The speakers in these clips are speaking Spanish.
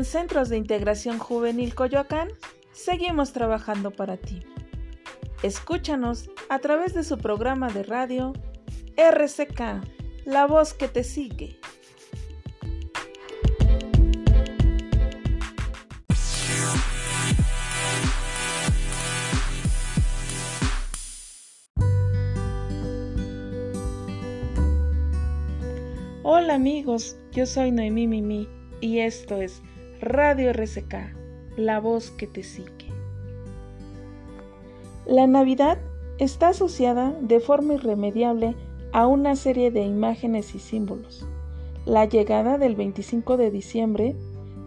en Centros de Integración Juvenil Coyoacán seguimos trabajando para ti. Escúchanos a través de su programa de radio RCK, la voz que te sigue. Hola amigos, yo soy Noemí Mimi y esto es Radio RCK, la voz que te sigue. La Navidad está asociada de forma irremediable a una serie de imágenes y símbolos. La llegada del 25 de diciembre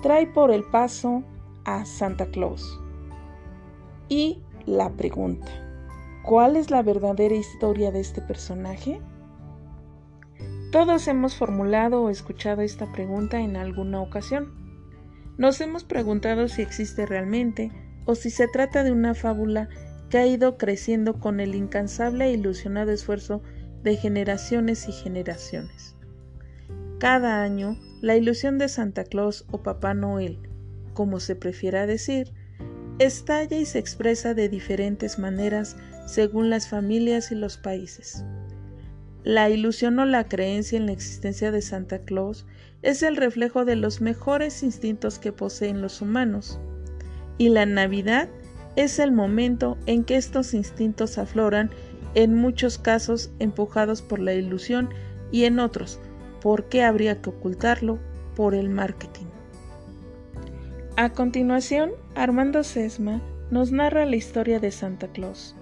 trae por el paso a Santa Claus. Y la pregunta, ¿cuál es la verdadera historia de este personaje? Todos hemos formulado o escuchado esta pregunta en alguna ocasión. Nos hemos preguntado si existe realmente o si se trata de una fábula que ha ido creciendo con el incansable e ilusionado esfuerzo de generaciones y generaciones. Cada año, la ilusión de Santa Claus o Papá Noel, como se prefiera decir, estalla y se expresa de diferentes maneras según las familias y los países. La ilusión o la creencia en la existencia de Santa Claus es el reflejo de los mejores instintos que poseen los humanos, y la Navidad es el momento en que estos instintos afloran, en muchos casos empujados por la ilusión y en otros, ¿por qué habría que ocultarlo? Por el marketing. A continuación, Armando Sesma nos narra la historia de Santa Claus.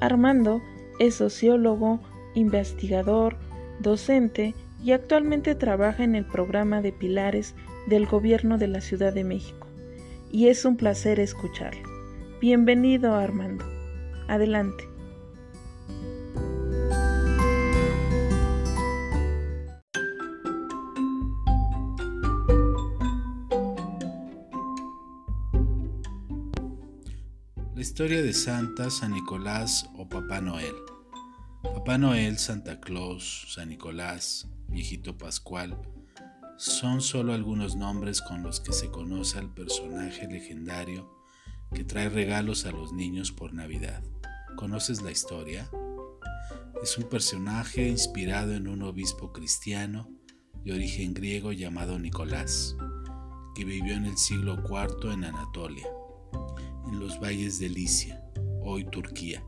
Armando es sociólogo, investigador, docente y actualmente trabaja en el programa de Pilares del Gobierno de la Ciudad de México. Y es un placer escucharlo. Bienvenido Armando. Adelante. La historia de Santa, San Nicolás o Papá Noel. Papá Noel, Santa Claus, San Nicolás, Viejito Pascual, son solo algunos nombres con los que se conoce al personaje legendario que trae regalos a los niños por Navidad. ¿Conoces la historia? Es un personaje inspirado en un obispo cristiano de origen griego llamado Nicolás, que vivió en el siglo IV en Anatolia, en los valles de Licia, hoy Turquía.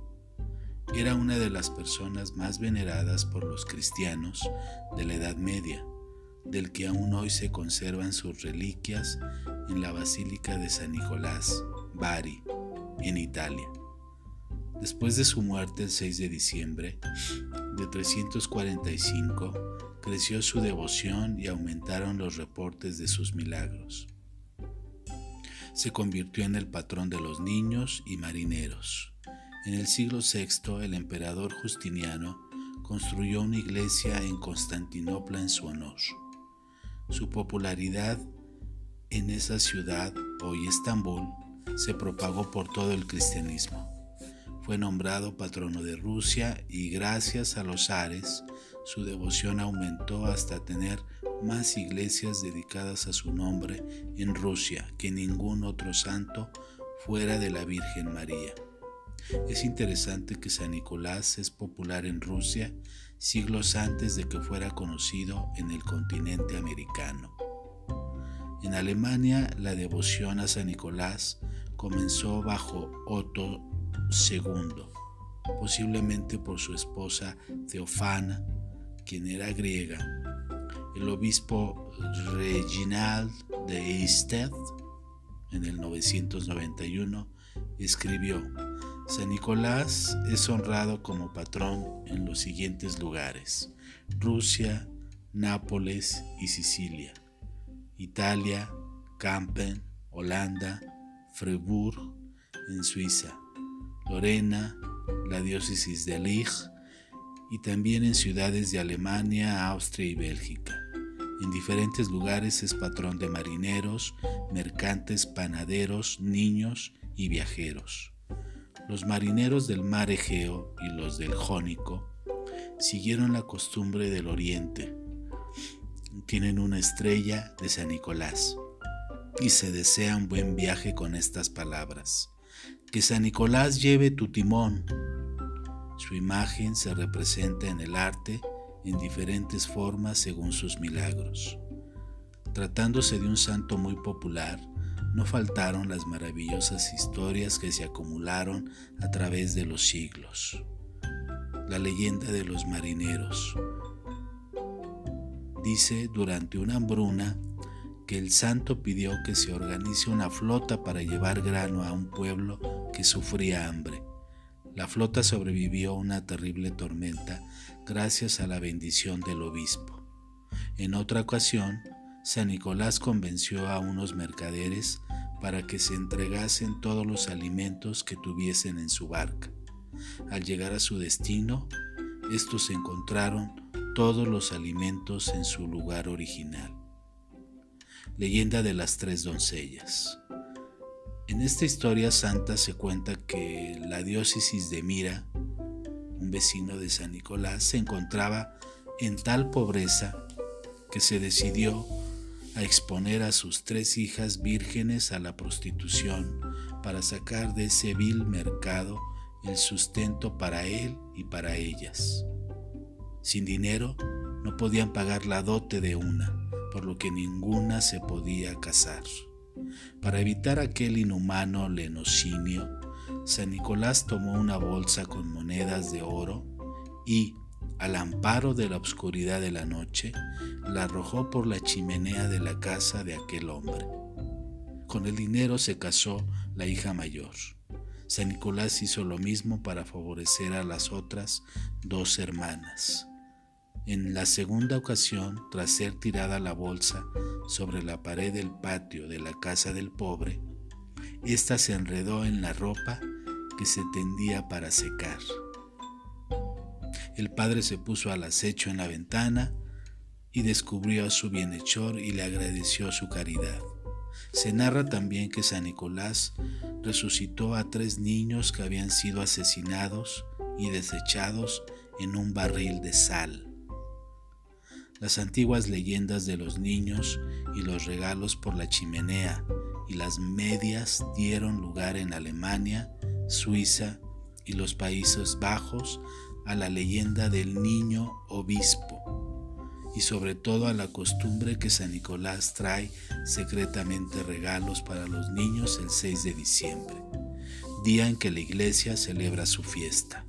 Era una de las personas más veneradas por los cristianos de la Edad Media, del que aún hoy se conservan sus reliquias en la Basílica de San Nicolás, Bari, en Italia. Después de su muerte el 6 de diciembre de 345, creció su devoción y aumentaron los reportes de sus milagros. Se convirtió en el patrón de los niños y marineros. En el siglo VI, el emperador Justiniano construyó una iglesia en Constantinopla en su honor. Su popularidad en esa ciudad, hoy Estambul, se propagó por todo el cristianismo. Fue nombrado patrono de Rusia y gracias a los Ares, su devoción aumentó hasta tener más iglesias dedicadas a su nombre en Rusia que ningún otro santo fuera de la Virgen María. Es interesante que San Nicolás es popular en Rusia siglos antes de que fuera conocido en el continente americano. En Alemania la devoción a San Nicolás comenzó bajo Otto II, posiblemente por su esposa Teofana, quien era griega. El obispo Reginald de Eistedt, en el 991, escribió, San Nicolás es honrado como patrón en los siguientes lugares, Rusia, Nápoles y Sicilia, Italia, Kampen, Holanda, Freiburg en Suiza, Lorena, la diócesis de Lig y también en ciudades de Alemania, Austria y Bélgica. En diferentes lugares es patrón de marineros, mercantes, panaderos, niños y viajeros. Los marineros del mar Egeo y los del Jónico siguieron la costumbre del oriente. Tienen una estrella de San Nicolás. y se desea un buen viaje con estas palabras. Que San Nicolás lleve tu timón. Su imagen se representa en el arte en diferentes formas según sus milagros. Tratándose de un santo muy popular, no faltaron las maravillosas historias que se acumularon a través de los siglos. La leyenda de los marineros. Dice durante una hambruna que el santo pidió que se organice una flota para llevar grano a un pueblo que sufría hambre. La flota sobrevivió a una terrible tormenta gracias a la bendición del obispo. En otra ocasión, San Nicolás convenció a unos mercaderes para que se entregasen todos los alimentos que tuviesen en su barca. Al llegar a su destino, estos encontraron todos los alimentos en su lugar original. Leyenda de las tres doncellas. En esta historia santa se cuenta que la diócesis de Mira, un vecino de San Nicolás, se encontraba en tal pobreza que se decidió a exponer a sus tres hijas vírgenes a la prostitución para sacar de ese vil mercado el sustento para él y para ellas. Sin dinero no podían pagar la dote de una, por lo que ninguna se podía casar. Para evitar aquel inhumano lenocinio, San Nicolás tomó una bolsa con monedas de oro y, al amparo de la oscuridad de la noche, la arrojó por la chimenea de la casa de aquel hombre. Con el dinero se casó la hija mayor. San Nicolás hizo lo mismo para favorecer a las otras dos hermanas. En la segunda ocasión, tras ser tirada la bolsa sobre la pared del patio de la casa del pobre, ésta se enredó en la ropa que se tendía para secar. El padre se puso al acecho en la ventana y descubrió a su bienhechor y le agradeció su caridad. Se narra también que San Nicolás resucitó a tres niños que habían sido asesinados y desechados en un barril de sal. Las antiguas leyendas de los niños y los regalos por la chimenea y las medias dieron lugar en Alemania, Suiza y los Países Bajos a la leyenda del niño obispo y sobre todo a la costumbre que San Nicolás trae secretamente regalos para los niños el 6 de diciembre, día en que la iglesia celebra su fiesta.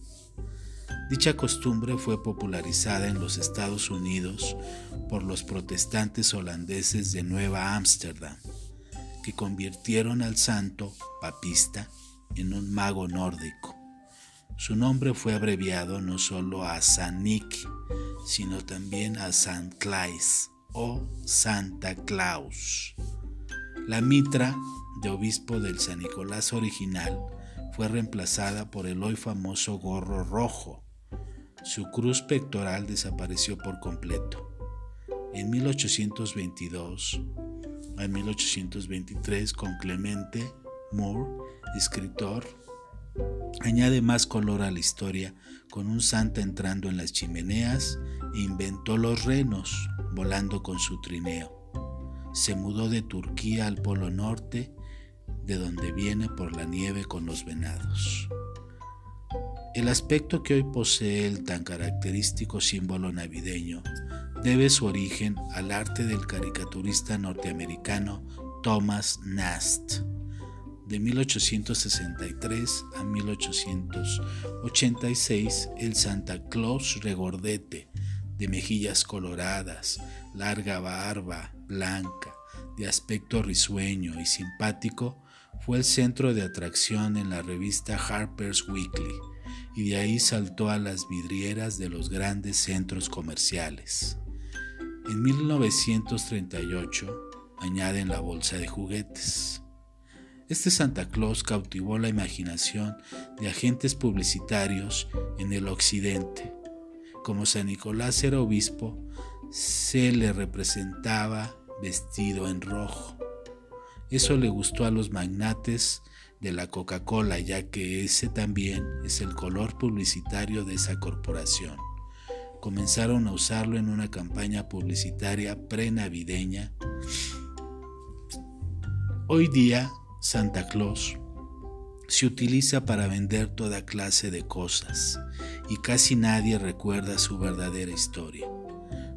Dicha costumbre fue popularizada en los Estados Unidos por los protestantes holandeses de Nueva Ámsterdam, que convirtieron al santo papista en un mago nórdico su nombre fue abreviado no solo a San Nick, sino también a San Claus o Santa Claus. La mitra de obispo del San Nicolás original fue reemplazada por el hoy famoso gorro rojo. Su cruz pectoral desapareció por completo. En 1822 a 1823, con Clemente Moore, escritor, Añade más color a la historia con un santa entrando en las chimeneas e inventó los renos volando con su trineo. Se mudó de Turquía al Polo Norte, de donde viene por la nieve con los venados. El aspecto que hoy posee el tan característico símbolo navideño debe su origen al arte del caricaturista norteamericano Thomas Nast de 1863 a 1886, el Santa Claus regordete, de mejillas coloradas, larga barba blanca, de aspecto risueño y simpático, fue el centro de atracción en la revista Harper's Weekly y de ahí saltó a las vidrieras de los grandes centros comerciales. En 1938 añaden la bolsa de juguetes. Este Santa Claus cautivó la imaginación de agentes publicitarios en el occidente. Como San Nicolás era obispo, se le representaba vestido en rojo. Eso le gustó a los magnates de la Coca-Cola, ya que ese también es el color publicitario de esa corporación. Comenzaron a usarlo en una campaña publicitaria pre-navideña Hoy día, Santa Claus se utiliza para vender toda clase de cosas y casi nadie recuerda su verdadera historia.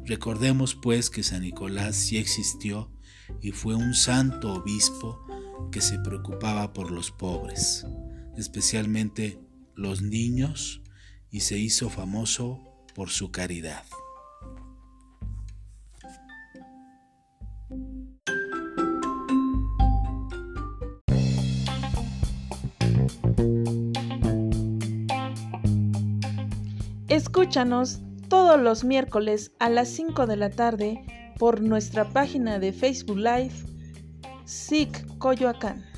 Recordemos pues que San Nicolás sí existió y fue un santo obispo que se preocupaba por los pobres, especialmente los niños, y se hizo famoso por su caridad. Escúchanos todos los miércoles a las 5 de la tarde por nuestra página de Facebook Live SIC Coyoacán.